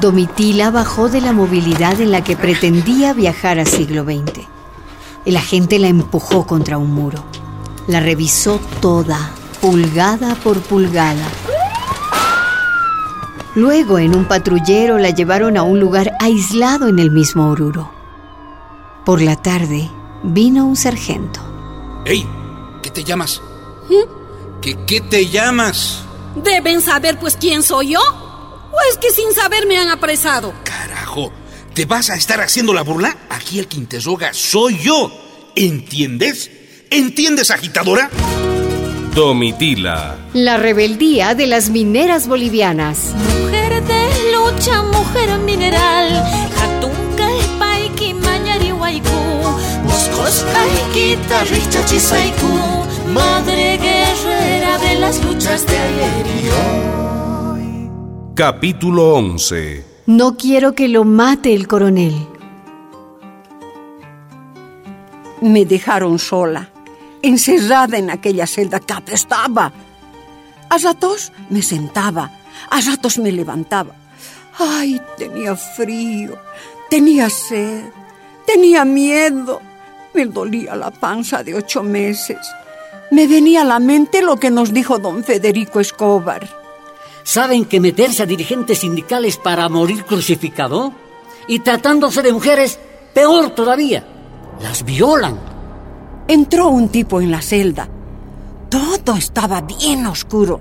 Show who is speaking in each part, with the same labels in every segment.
Speaker 1: Domitila bajó de la movilidad en la que pretendía viajar a siglo XX. El agente la empujó contra un muro. La revisó toda, pulgada por pulgada. Luego, en un patrullero, la llevaron a un lugar aislado en el mismo Oruro. Por la tarde, vino un sargento.
Speaker 2: ¡Ey! ¿Qué te llamas? ¿Qué, ¿Qué te llamas?
Speaker 3: Deben saber pues quién soy yo. ¿O es que sin saber me han apresado?
Speaker 2: Carajo, ¿te vas a estar haciendo la burla? Aquí el que interroga soy yo. ¿Entiendes? ¿Entiendes, agitadora?
Speaker 4: Domitila.
Speaker 1: La rebeldía de las mineras bolivianas.
Speaker 5: Mujer de lucha, mujer mineral. Moscosca, guitarrista, chisaiku. Madre guerrera de las luchas de ayer y hoy.
Speaker 4: Capítulo 11.
Speaker 1: No quiero que lo mate el coronel.
Speaker 6: Me dejaron sola, encerrada en aquella celda que apestaba. A ratos me sentaba, a ratos me levantaba. Ay, tenía frío, tenía sed, tenía miedo. Me dolía la panza de ocho meses. Me venía a la mente lo que nos dijo don Federico Escobar.
Speaker 7: ¿Saben que meterse a dirigentes sindicales para morir crucificado? Y tratándose de mujeres, peor todavía. Las violan.
Speaker 6: Entró un tipo en la celda. Todo estaba bien oscuro.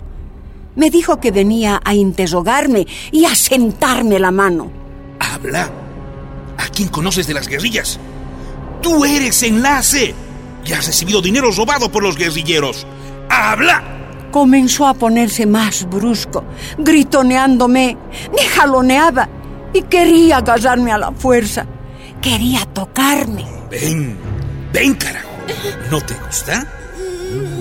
Speaker 6: Me dijo que venía a interrogarme y a sentarme la mano.
Speaker 2: Habla. ¿A quién conoces de las guerrillas? Tú eres enlace y has recibido dinero robado por los guerrilleros. ¡Habla!
Speaker 6: Comenzó a ponerse más brusco, gritoneándome, me jaloneaba y quería agarrarme a la fuerza. Quería tocarme.
Speaker 2: Ven, ven, carajo. ¿No te gusta?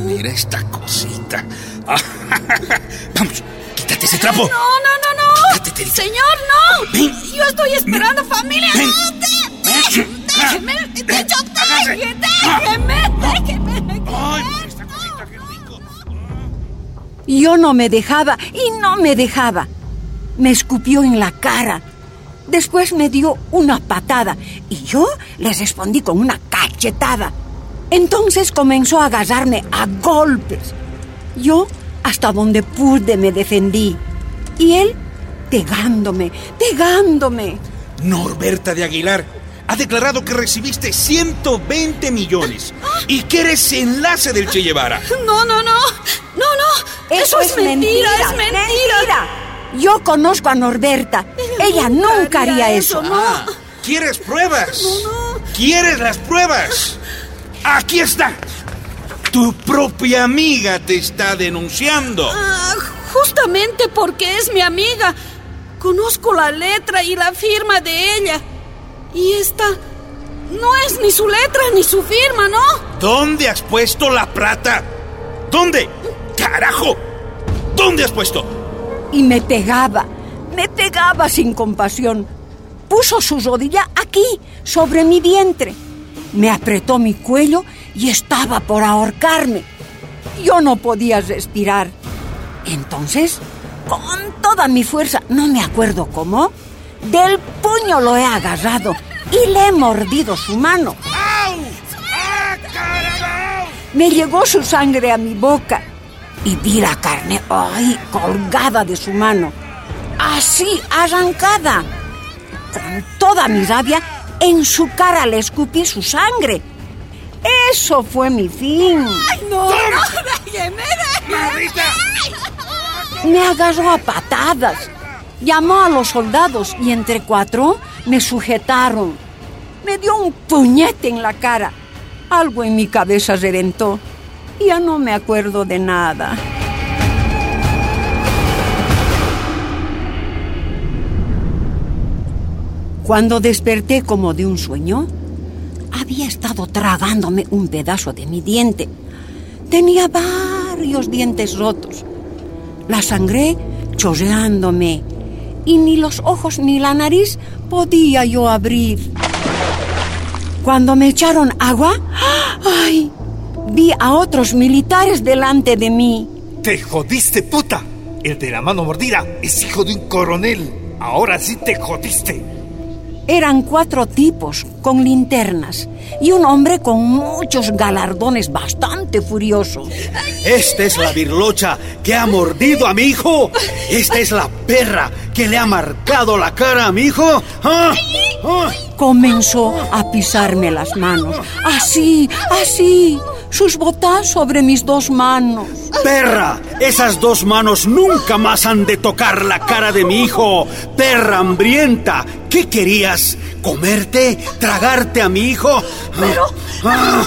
Speaker 2: Mira esta cosita. Vamos, quítate ese trapo.
Speaker 3: No, no, no, no.
Speaker 2: Quítate.
Speaker 3: Señor, no.
Speaker 2: Ven.
Speaker 3: Yo estoy esperando familia.
Speaker 2: Ven.
Speaker 3: No, déjeme,
Speaker 2: Ven.
Speaker 3: déjeme,
Speaker 2: Hágase.
Speaker 3: déjeme, déjeme.
Speaker 2: Ay, mira esta cosita, qué rico.
Speaker 6: Yo no me dejaba y no me dejaba. Me escupió en la cara. Después me dio una patada y yo le respondí con una cachetada. Entonces comenzó a agarrarme a golpes. Yo, hasta donde pude, me defendí. Y él, pegándome, pegándome.
Speaker 2: Norberta de Aguilar ha declarado que recibiste 120 millones y que eres enlace del Che Guevara.
Speaker 3: No, no, no. No, no. Eso, es, mentira, es mentira.
Speaker 6: Yo conozco a Norberta. Ella nunca haría eso.
Speaker 3: no.
Speaker 2: Ah, ¿Quieres pruebas? ¿Quieres las pruebas? Aquí está. Tu propia amiga te está denunciando.
Speaker 3: Ah, justamente porque es mi amiga. Conozco la letra y la firma de ella. Y esta no es ni su letra ni su firma, ¿no?
Speaker 2: ¿Dónde has puesto la plata? ¿Dónde? ¡Carajo! ¿Dónde has puesto?
Speaker 6: Y me pegaba, me pegaba sin compasión. Puso su rodilla aquí, sobre mi vientre. Me apretó mi cuello y estaba por ahorcarme. Yo no podía respirar. Entonces, con toda mi fuerza, no me acuerdo cómo, del puño lo he agarrado y le he mordido su mano.
Speaker 2: ¡Au! ¡Ah!
Speaker 6: Me llegó su sangre a mi boca y vi la carne, ay, colgada de su mano. Así, arrancada. Con toda mi rabia, en su cara le escupí su sangre. Eso fue mi fin.
Speaker 3: No, no.
Speaker 2: ¡Maldita!
Speaker 6: Me agarró a patadas. Llamó a los soldados y entre cuatro me sujetaron. Me dio un puñete en la cara. Algo en mi cabeza reventó. Ya no me acuerdo de nada. Cuando desperté como de un sueño, había estado tragándome un pedazo de mi diente. Tenía varios dientes rotos. La sangré chorreándome y ni los ojos ni la nariz podía yo abrir. Cuando me echaron agua, ¡ay! Vi a otros militares delante de mí.
Speaker 8: ¡Te jodiste, puta! El de la mano mordida es hijo de un coronel. Ahora sí te jodiste.
Speaker 6: Eran cuatro tipos con linternas y un hombre con muchos galardones bastante furioso.
Speaker 9: Esta es la virlocha que ha mordido a mi hijo. Esta es la perra que le ha marcado la cara a mi hijo. ¡Ah! ¡Ah!
Speaker 6: Comenzó a pisarme las manos. Así, así. Sus botas sobre mis dos manos.
Speaker 9: Perra, esas dos manos nunca más han de tocar la cara de mi hijo. Perra hambrienta, ¿qué querías? ¿Comerte? ¿Tragarte a mi hijo?
Speaker 3: Pero...
Speaker 9: Ah,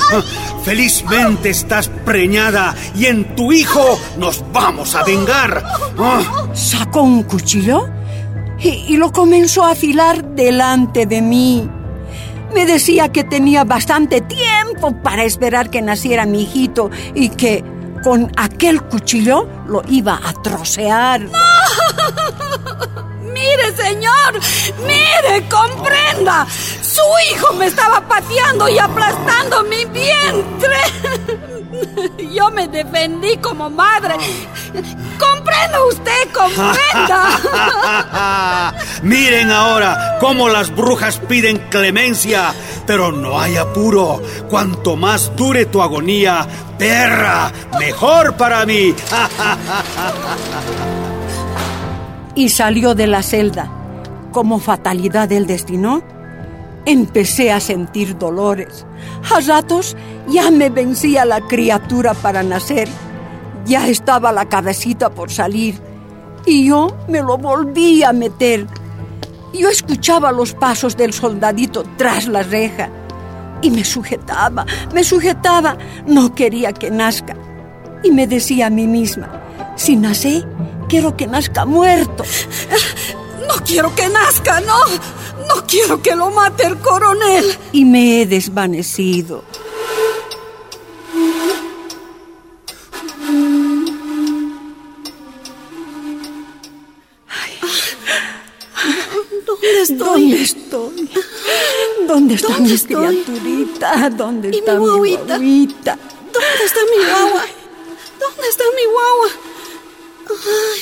Speaker 9: felizmente estás preñada y en tu hijo nos vamos a vengar. Ah,
Speaker 6: Sacó un cuchillo y, y lo comenzó a afilar delante de mí. Me decía que tenía bastante tiempo para esperar que naciera mi hijito y que con aquel cuchillo lo iba a trocear.
Speaker 3: Mire, señor, mire, comprenda. Su hijo me estaba pateando y aplastando mi vientre. Yo me defendí como madre. Comprenda usted, comprenda.
Speaker 9: Miren ahora cómo las brujas piden clemencia, pero no hay apuro. Cuanto más dure tu agonía, perra, mejor para mí.
Speaker 6: y salió de la celda. Como fatalidad del destino, empecé a sentir dolores. A ratos ya me vencía la criatura para nacer. Ya estaba la cabecita por salir. Y yo me lo volví a meter. Yo escuchaba los pasos del soldadito tras la reja. Y me sujetaba, me sujetaba. No quería que nazca. Y me decía a mí misma, si nace, quiero que nazca muerto.
Speaker 3: No quiero que nazca, no. No quiero que lo mate el coronel.
Speaker 6: Y me he desvanecido.
Speaker 3: ¿Dónde estoy?
Speaker 6: ¿Dónde estoy? ¿Dónde está
Speaker 3: ¿Dónde
Speaker 6: mi
Speaker 3: estoy?
Speaker 6: criaturita? ¿Dónde
Speaker 3: ¿Y mi
Speaker 6: está mi
Speaker 3: guaguita?
Speaker 6: guaguita?
Speaker 3: ¿Dónde está mi guagua? ¿Dónde está mi guagua? Ay,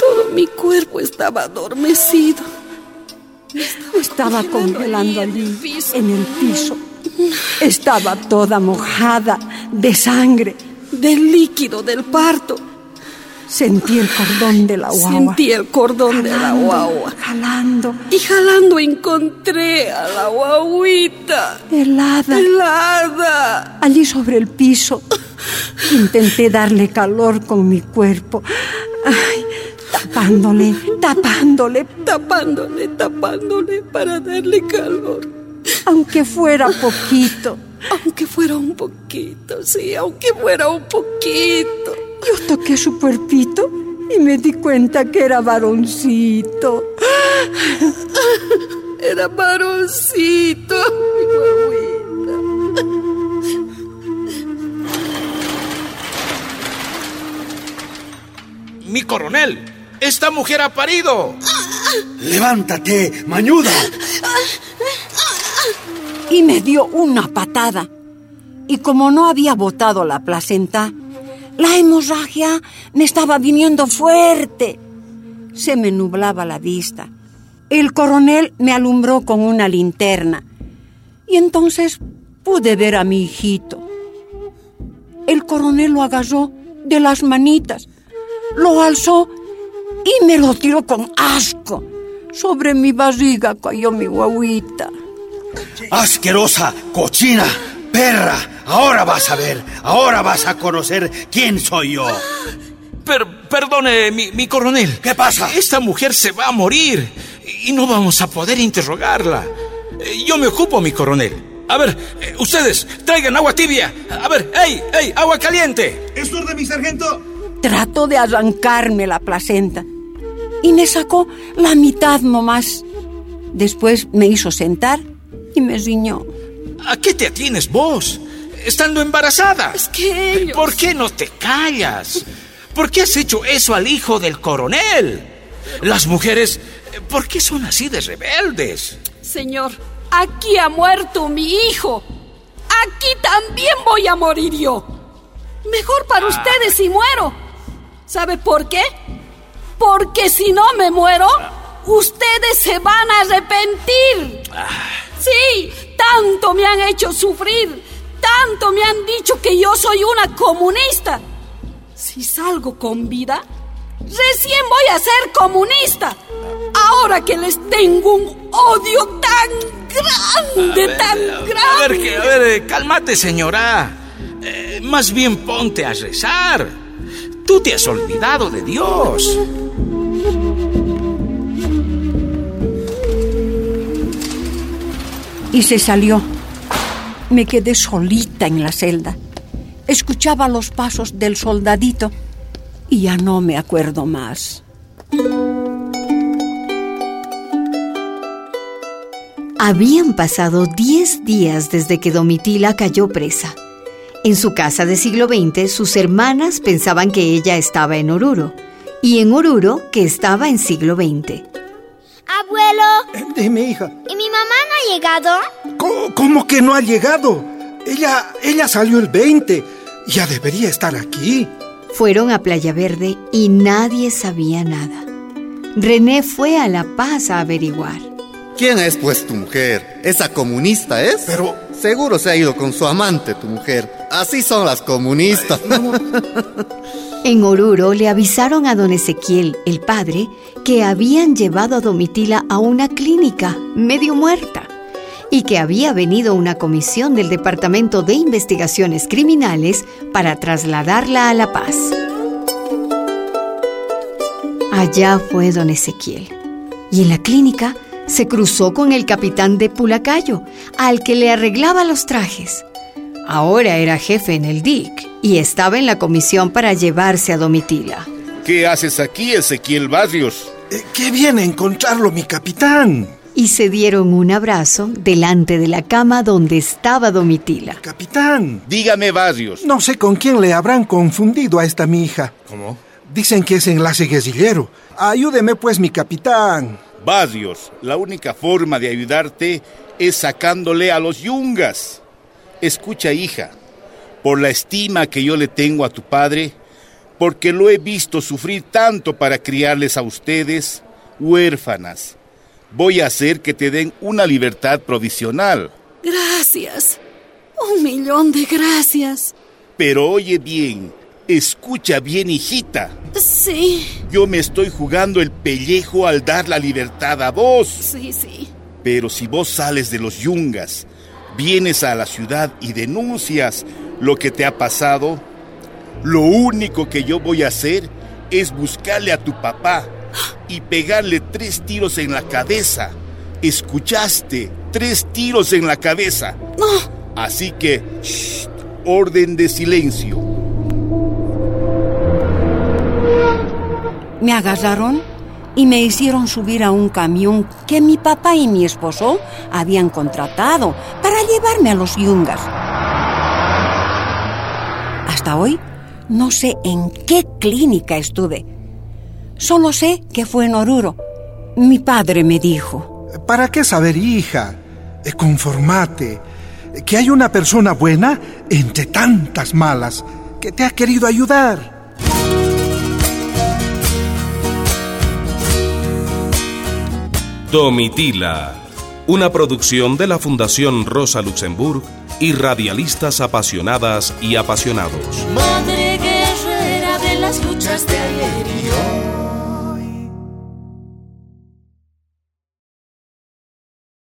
Speaker 3: todo mi cuerpo estaba adormecido.
Speaker 6: Estaba congelando allí, en el piso. Estaba toda mojada de sangre.
Speaker 3: Del líquido del parto.
Speaker 6: Sentí el cordón de la guagua.
Speaker 3: Sentí el cordón de la guagua.
Speaker 6: Jalando,
Speaker 3: Y jalando encontré a la guaguita.
Speaker 6: helada,
Speaker 3: Helada.
Speaker 6: allí sobre el piso. Intenté darle calor con mi cuerpo. Ay, tapándole, tapándole,
Speaker 3: Tapándole, tapándole para darle calor.
Speaker 6: aunque fuera poquito.
Speaker 3: Aunque fuera un poquito, sí, aunque fuera un poquito.
Speaker 6: Yo toqué su cuerpito y me di cuenta que era varoncito.
Speaker 3: Era varoncito. Mi.
Speaker 2: Mi coronel, esta mujer ha parido.
Speaker 9: Levántate, mañuda.
Speaker 6: y me dio una patada. Y como no había botado la placenta, la hemorragia me estaba viniendo fuerte. Se me nublaba la vista. El coronel me alumbró con una linterna. Y entonces pude ver a mi hijito. El coronel lo agarró de las manitas, lo alzó y me lo tiró con asco. Sobre mi barriga cayó mi guaguita.
Speaker 9: Asquerosa, cochina, perra. Ahora vas a ver, ahora vas a conocer quién soy yo.
Speaker 2: Per- perdone, mi, mi coronel.
Speaker 9: ¿Qué pasa?
Speaker 2: Esta mujer se va a morir y no vamos a poder interrogarla. Eh, Yo me ocupo, mi coronel. A ver, eh, ustedes, traigan agua tibia. A ver, ¡ey, ey, agua caliente!
Speaker 8: ¿Es orden, mi sargento?
Speaker 6: Trató de arrancarme la placenta y me sacó la mitad nomás. Después me hizo sentar y me riñó.
Speaker 2: ¿A qué te atienes vos? Estando embarazada.
Speaker 3: Es que ellos...
Speaker 2: ¿Por qué no te callas? ¿Por qué has hecho eso al hijo del coronel? Las mujeres, eh, ¿por qué son así de rebeldes?
Speaker 3: Señor, Aquí ha muerto mi hijo. Aquí también voy a morir yo. Mejor para ustedes si muero. ¿Sabe por qué? Porque si no me muero, ustedes se van a arrepentir. Sí, tanto me han hecho sufrir, tanto me han dicho que yo soy una comunista. Si salgo con vida, recién voy a ser comunista. Ahora que les tengo un odio tan grande, tan grande.
Speaker 2: A ver, que- a ver, eh, cálmate, señora. Eh, más bien ponte a rezar. Tú te has olvidado de Dios.
Speaker 6: Y se salió. Me quedé solita en la celda. Escuchaba los pasos del soldadito y ya no me acuerdo más.
Speaker 1: Habían pasado 10 días desde que Domitila cayó presa. En su casa de siglo XX, sus hermanas pensaban que ella estaba en Oruro y en Oruro que estaba en siglo XX.
Speaker 10: Abuelo,
Speaker 11: Dime, hija.
Speaker 10: ¿y mi mamá no ha llegado?
Speaker 11: ¿Cómo, cómo que no ha llegado? Ella, ella salió el 20. Ya debería estar aquí.
Speaker 1: Fueron a Playa Verde y nadie sabía nada. René fue a La Paz a averiguar.
Speaker 12: ¿Quién es pues tu mujer? ¿Esa comunista es?
Speaker 11: Pero...
Speaker 12: Seguro se ha ido con su amante, tu mujer. Así son las comunistas.
Speaker 1: En Oruro le avisaron a don Ezequiel, el padre, que habían llevado a Domitila a una clínica medio muerta y que había venido una comisión del Departamento de Investigaciones Criminales para trasladarla a La Paz. Allá fue don Ezequiel y en la clínica se cruzó con el capitán de Pulacayo, al que le arreglaba los trajes. Ahora era jefe en el DIC y estaba en la comisión para llevarse a Domitila.
Speaker 13: ¿Qué haces aquí, Ezequiel Barrios?
Speaker 11: Eh, qué viene a encontrarlo, mi capitán.
Speaker 1: Y se dieron un abrazo delante de la cama donde estaba Domitila.
Speaker 11: Capitán.
Speaker 13: Dígame, Barrios.
Speaker 11: No sé con quién le habrán confundido a esta mi hija.
Speaker 13: ¿Cómo?
Speaker 11: Dicen que es enlace guerrillero. Ayúdeme pues, mi capitán.
Speaker 13: Barrios, la única forma de ayudarte es sacándole a los yungas. Escucha, hija, por la estima que yo le tengo a tu padre, porque lo he visto sufrir tanto para criarles a ustedes, huérfanas, voy a hacer que te den una libertad provisional.
Speaker 3: Gracias. Un millón de gracias.
Speaker 13: Pero oye bien, escucha bien, hijita.
Speaker 3: Sí,
Speaker 13: Yo me estoy jugando el pellejo al dar la libertad a vos.
Speaker 3: sí, sí.
Speaker 13: Pero si vos sales de los yungas, vienes a la ciudad y denuncias lo que te ha pasado, lo único que yo voy a hacer es buscarle a tu papá y pegarle tres tiros en la cabeza. ¿Escuchaste? Tres tiros en la cabeza. Así que, shh, orden de silencio.
Speaker 6: Me agarraron y me hicieron subir a un camión que mi papá y mi esposo habían contratado para llevarme a los yungas. Hasta hoy no sé en qué clínica estuve. Solo sé que fue en Oruro. Mi padre me dijo.
Speaker 11: ¿Para qué saber, hija? Eh, Conformate. Que hay una persona buena entre tantas malas que te ha querido ayudar.
Speaker 4: Domitila, una producción de la Fundación Rosa Luxemburg y radialistas apasionadas y apasionados.
Speaker 5: Madre guerrera de las luchas de